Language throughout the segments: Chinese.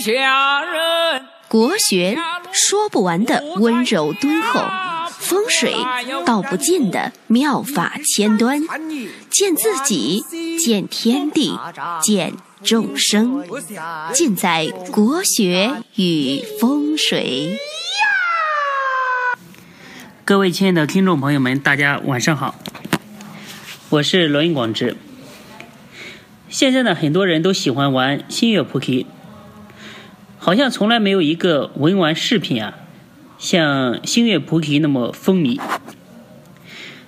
下人。国学说不完的温柔敦厚，风水道不尽的妙法千端，见自己，见天地，见众生，尽在国学与风水。各位亲爱的听众朋友们，大家晚上好，我是罗云广之。现在呢，很多人都喜欢玩星月扑克，好像从来没有一个文玩饰品啊，像星月菩提那么风靡。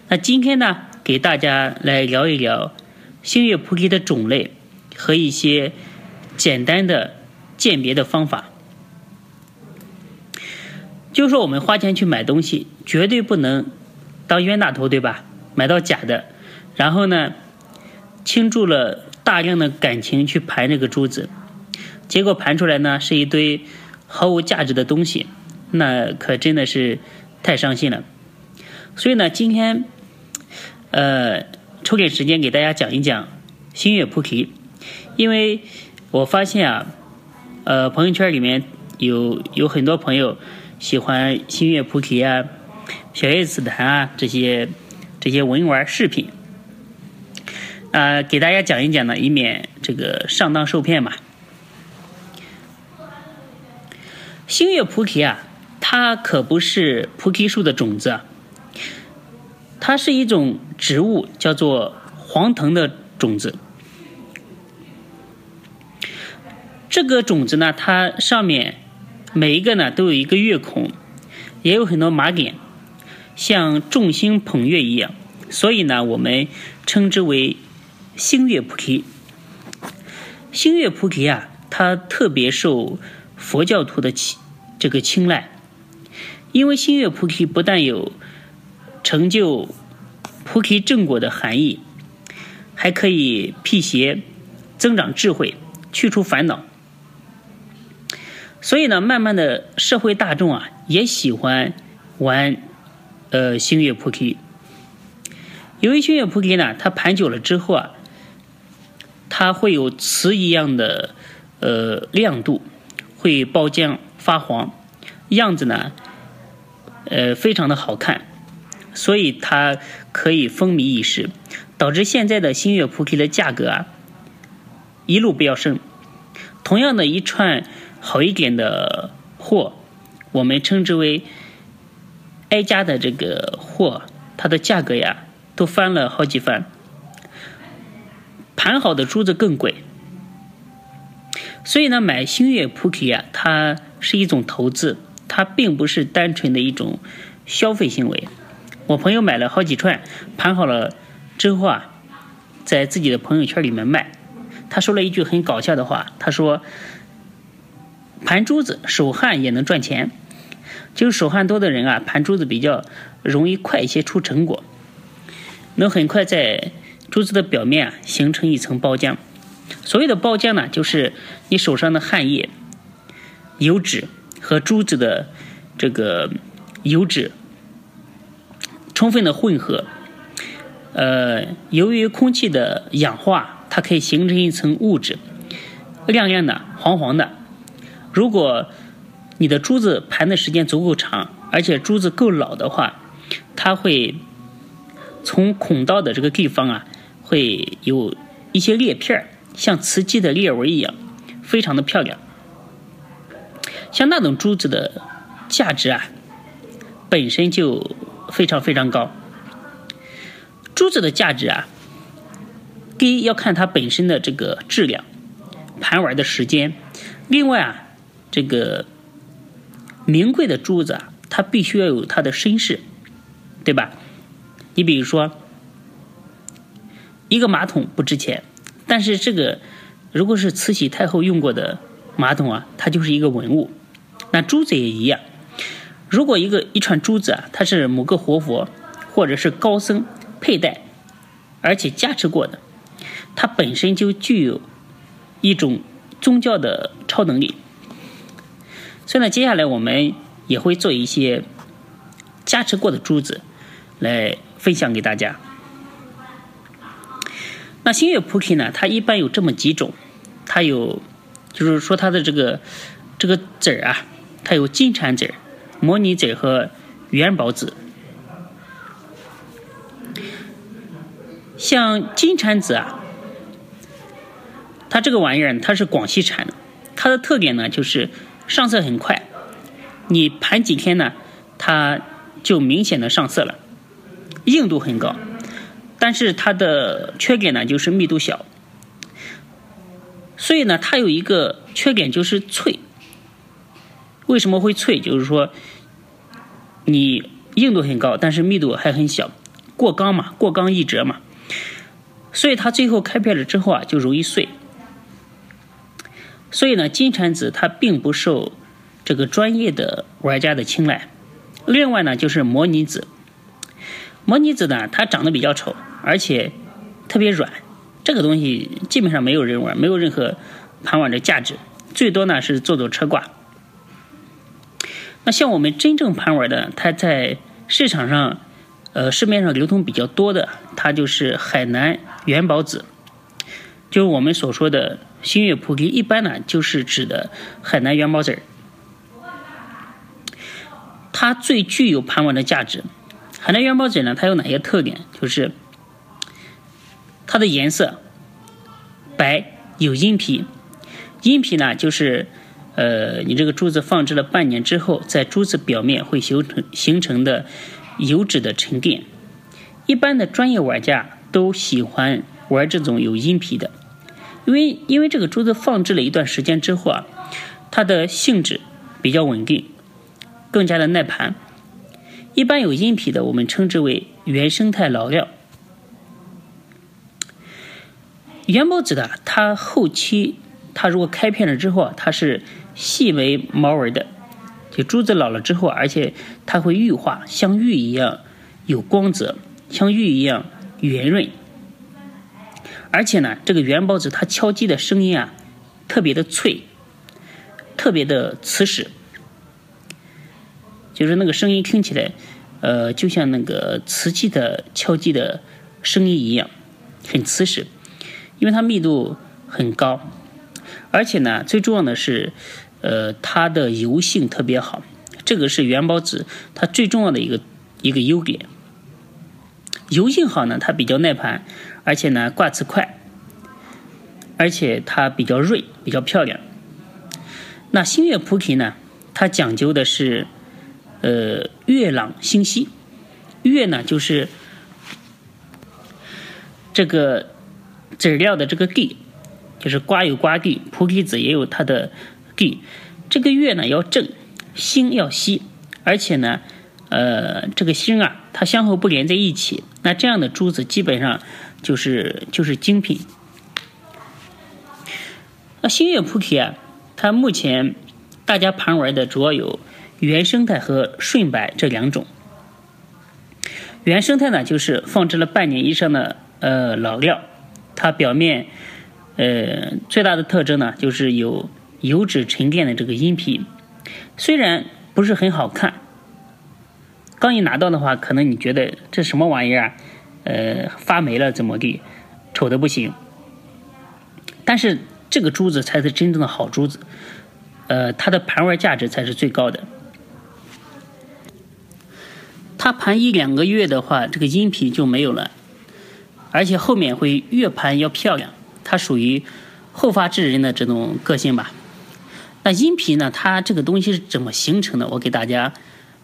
那今天呢，给大家来聊一聊星月菩提的种类和一些简单的鉴别的方法。就说我们花钱去买东西，绝对不能当冤大头，对吧？买到假的，然后呢，倾注了大量的感情去盘这个珠子，结果盘出来呢是一堆毫无价值的东西，那可真的是太伤心了。所以呢，今天呃抽点时间给大家讲一讲星月菩提，因为我发现啊，呃朋友圈里面有有很多朋友。喜欢星月菩提啊、小叶紫檀啊这些这些文玩饰品，啊，给大家讲一讲呢，以免这个上当受骗嘛。星月菩提啊，它可不是菩提树的种子，它是一种植物，叫做黄藤的种子。这个种子呢，它上面。每一个呢都有一个月孔，也有很多麻点，像众星捧月一样，所以呢我们称之为星月菩提。星月菩提啊，它特别受佛教徒的青这个青睐，因为星月菩提不但有成就菩提正果的含义，还可以辟邪、增长智慧、去除烦恼。所以呢，慢慢的社会大众啊也喜欢玩呃星月菩提。由于星月菩提呢，它盘久了之后啊，它会有瓷一样的呃亮度，会包浆发黄，样子呢呃非常的好看，所以它可以风靡一时，导致现在的星月菩提的价格啊一路飙升。同样的一串。好一点的货，我们称之为挨家的这个货，它的价格呀都翻了好几番。盘好的珠子更贵，所以呢，买星月菩提呀，它是一种投资，它并不是单纯的一种消费行为。我朋友买了好几串，盘好了之后啊，在自己的朋友圈里面卖，他说了一句很搞笑的话，他说。盘珠子手汗也能赚钱，就是手汗多的人啊，盘珠子比较容易快一些出成果，能很快在珠子的表面啊形成一层包浆。所谓的包浆呢，就是你手上的汗液、油脂和珠子的这个油脂充分的混合，呃，由于空气的氧化，它可以形成一层物质，亮亮的、黄黄的。如果你的珠子盘的时间足够长，而且珠子够老的话，它会从孔道的这个地方啊，会有一些裂片像瓷器的裂纹一样，非常的漂亮。像那种珠子的价值啊，本身就非常非常高。珠子的价值啊，第一要看它本身的这个质量，盘玩的时间，另外啊。这个名贵的珠子啊，它必须要有它的身世，对吧？你比如说，一个马桶不值钱，但是这个如果是慈禧太后用过的马桶啊，它就是一个文物。那珠子也一样，如果一个一串珠子啊，它是某个活佛或者是高僧佩戴，而且加持过的，它本身就具有一种宗教的超能力。所以呢，接下来我们也会做一些加持过的珠子来分享给大家。那星月菩提呢，它一般有这么几种，它有就是说它的这个这个籽儿啊，它有金蝉籽、模拟籽和元宝籽。像金蝉籽啊，它这个玩意儿它是广西产的，它的特点呢就是上色很快，你盘几天呢，它就明显的上色了，硬度很高，但是它的缺点呢就是密度小。所以呢，它有一个缺点就是脆。为什么会脆？就是说，你硬度很高，但是密度还很小，过刚嘛，过刚易折嘛。所以它最后开片了之后啊，就容易碎。所以呢，金蝉子它并不受这个专业的玩家的青睐。另外呢，就是模拟子。模拟子呢，它长得比较丑，而且特别软。这个东西基本上没有人玩，没有任何盘玩的价值，最多呢是做做车挂。那像我们真正盘玩的，它在市场上，呃，市面上流通比较多的，它就是海南元宝子，就是我们所说的星月菩提，一般呢就是指的海南元宝子儿。它最具有盘玩的价值。海南元宝子呢，它有哪些特点？就是它的颜色白，有阴皮。阴皮呢，就是呃，你这个珠子放置了半年之后，在珠子表面会形成形成的油脂的沉淀。一般的专业玩家都喜欢玩这种有阴皮的，因为因为这个珠子放置了一段时间之后啊，它的性质比较稳定，更加的耐盘。一般有阴皮的，我们称之为原生态老料。元宝子的，它后期它如果开片了之后啊，它是细微毛纹的，就珠子老了之后，而且它会玉化，像玉一样有光泽，像玉一样圆润。而且呢，这个元宝子它敲击的声音啊，特别的脆，特别的瓷实，就是那个声音听起来，呃，就像那个瓷器的敲击的声音一样，很瓷实。因为它密度很高，而且呢，最重要的是，呃，它的油性特别好，这个是元宝子它最重要的一个一个优点。油性好呢，它比较耐盘，而且呢挂瓷快，而且它比较锐，比较漂亮。那星月菩提呢，它讲究的是，呃，月朗星稀，月呢就是这个。籽料的这个地，就是瓜有瓜地，菩提子也有它的地。这个月呢要正，星要稀，而且呢，呃，这个星啊，它相互不连在一起。那这样的珠子基本上就是就是精品。那星月菩提啊，它目前大家盘玩的主要有原生态和顺白这两种。原生态呢，就是放置了半年以上的呃老料。它表面，呃，最大的特征呢，就是有油脂沉淀的这个阴皮，虽然不是很好看，刚一拿到的话，可能你觉得这什么玩意儿啊，呃，发霉了怎么地，丑的不行。但是这个珠子才是真正的好珠子，呃，它的盘玩价值才是最高的。它盘一两个月的话，这个阴皮就没有了。而且后面会越盘越漂亮，它属于后发制人的这种个性吧。那阴皮呢？它这个东西是怎么形成的？我给大家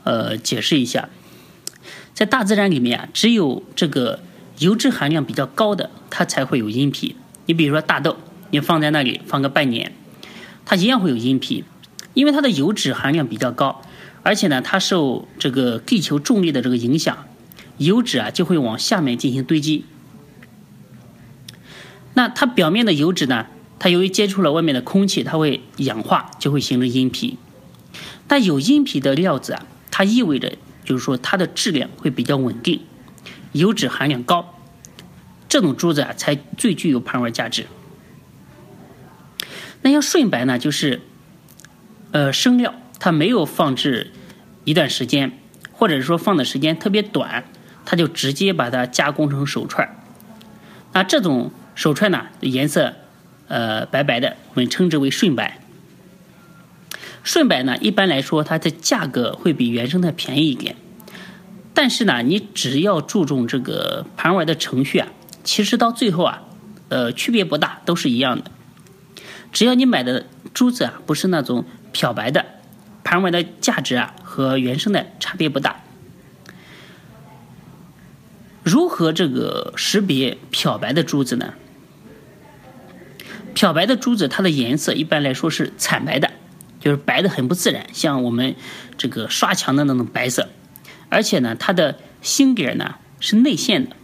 呃解释一下。在大自然里面啊，只有这个油脂含量比较高的，它才会有阴皮。你比如说大豆，你放在那里放个半年，它一样会有阴皮，因为它的油脂含量比较高，而且呢，它受这个地球重力的这个影响，油脂啊就会往下面进行堆积。那它表面的油脂呢？它由于接触了外面的空气，它会氧化，就会形成阴皮。但有阴皮的料子啊，它意味着就是说它的质量会比较稳定，油脂含量高，这种珠子啊才最具有盘玩价值。那像顺白呢，就是呃生料，它没有放置一段时间，或者说放的时间特别短，它就直接把它加工成手串那这种。手串呢颜色呃白白的，我们称之为顺白。顺白呢，一般来说它的价格会比原生态便宜一点，但是呢，你只要注重这个盘玩的程序啊，其实到最后啊，呃，区别不大，都是一样的。只要你买的珠子啊不是那种漂白的，盘玩的价值啊和原生的差别不大。如何这个识别漂白的珠子呢？漂白的珠子它的颜色一般来说是惨白的。就是白的很不自然，像我们这个刷墙的那种白色，而且呢，它的芯杆呢是内陷的，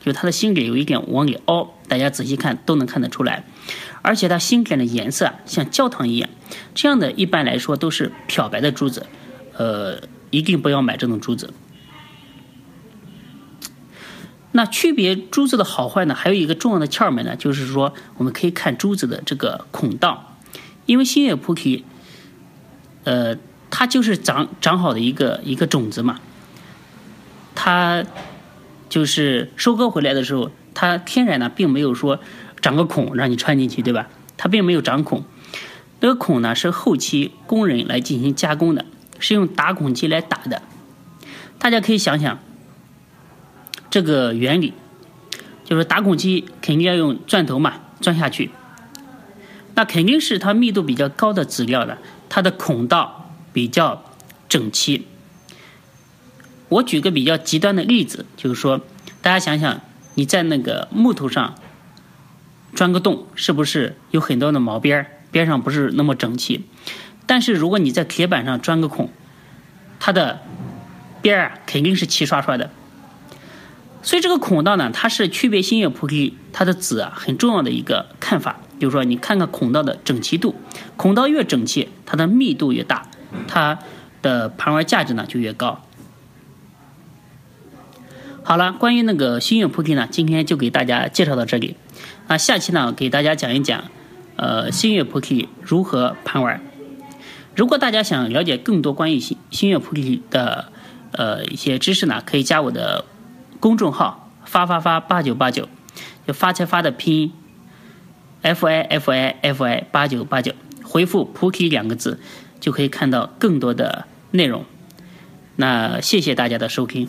就它的芯杆有一点往里凹，大家仔细看都能看得出来。而且它芯杆的颜色像焦糖一样，这样的一般来说都是漂白的珠子，呃，一定不要买这种珠子。那区别珠子的好坏呢，还有一个重要的窍门呢，就是说我们可以看珠子的这个孔道。因为星月菩提，呃，它就是长长好的一个一个种子嘛，它就是收割回来的时候，它天然呢并没有说长个孔让你穿进去，对吧？它并没有长孔，那个孔呢是后期工人来进行加工的，是用打孔机来打的。大家可以想想这个原理，就是打孔机肯定要用钻头嘛，钻下去。那肯定是它密度比较高的籽料了，它的孔道比较整齐。我举个比较极端的例子，就是说，大家想想，你在那个木头上钻个洞，是不是有很多的毛边儿，边上不是那么整齐？但是如果你在铁板上钻个孔，它的边儿啊肯定是齐刷刷的。所以这个孔道呢，它是区别新月菩提它的籽啊很重要的一个看法。就是说，你看看孔道的整齐度，孔道越整齐，它的密度越大，它的盘玩价值呢就越高。好了，关于那个星月菩提呢，今天就给大家介绍到这里。那下期呢，给大家讲一讲，呃，星月菩提如何盘玩。如果大家想了解更多关于星星月菩提的呃一些知识呢，可以加我的公众号“发发发八九八九”，就发财发的拼音。f i f i f i 八九八九，回复“菩提”两个字，就可以看到更多的内容。那谢谢大家的收听。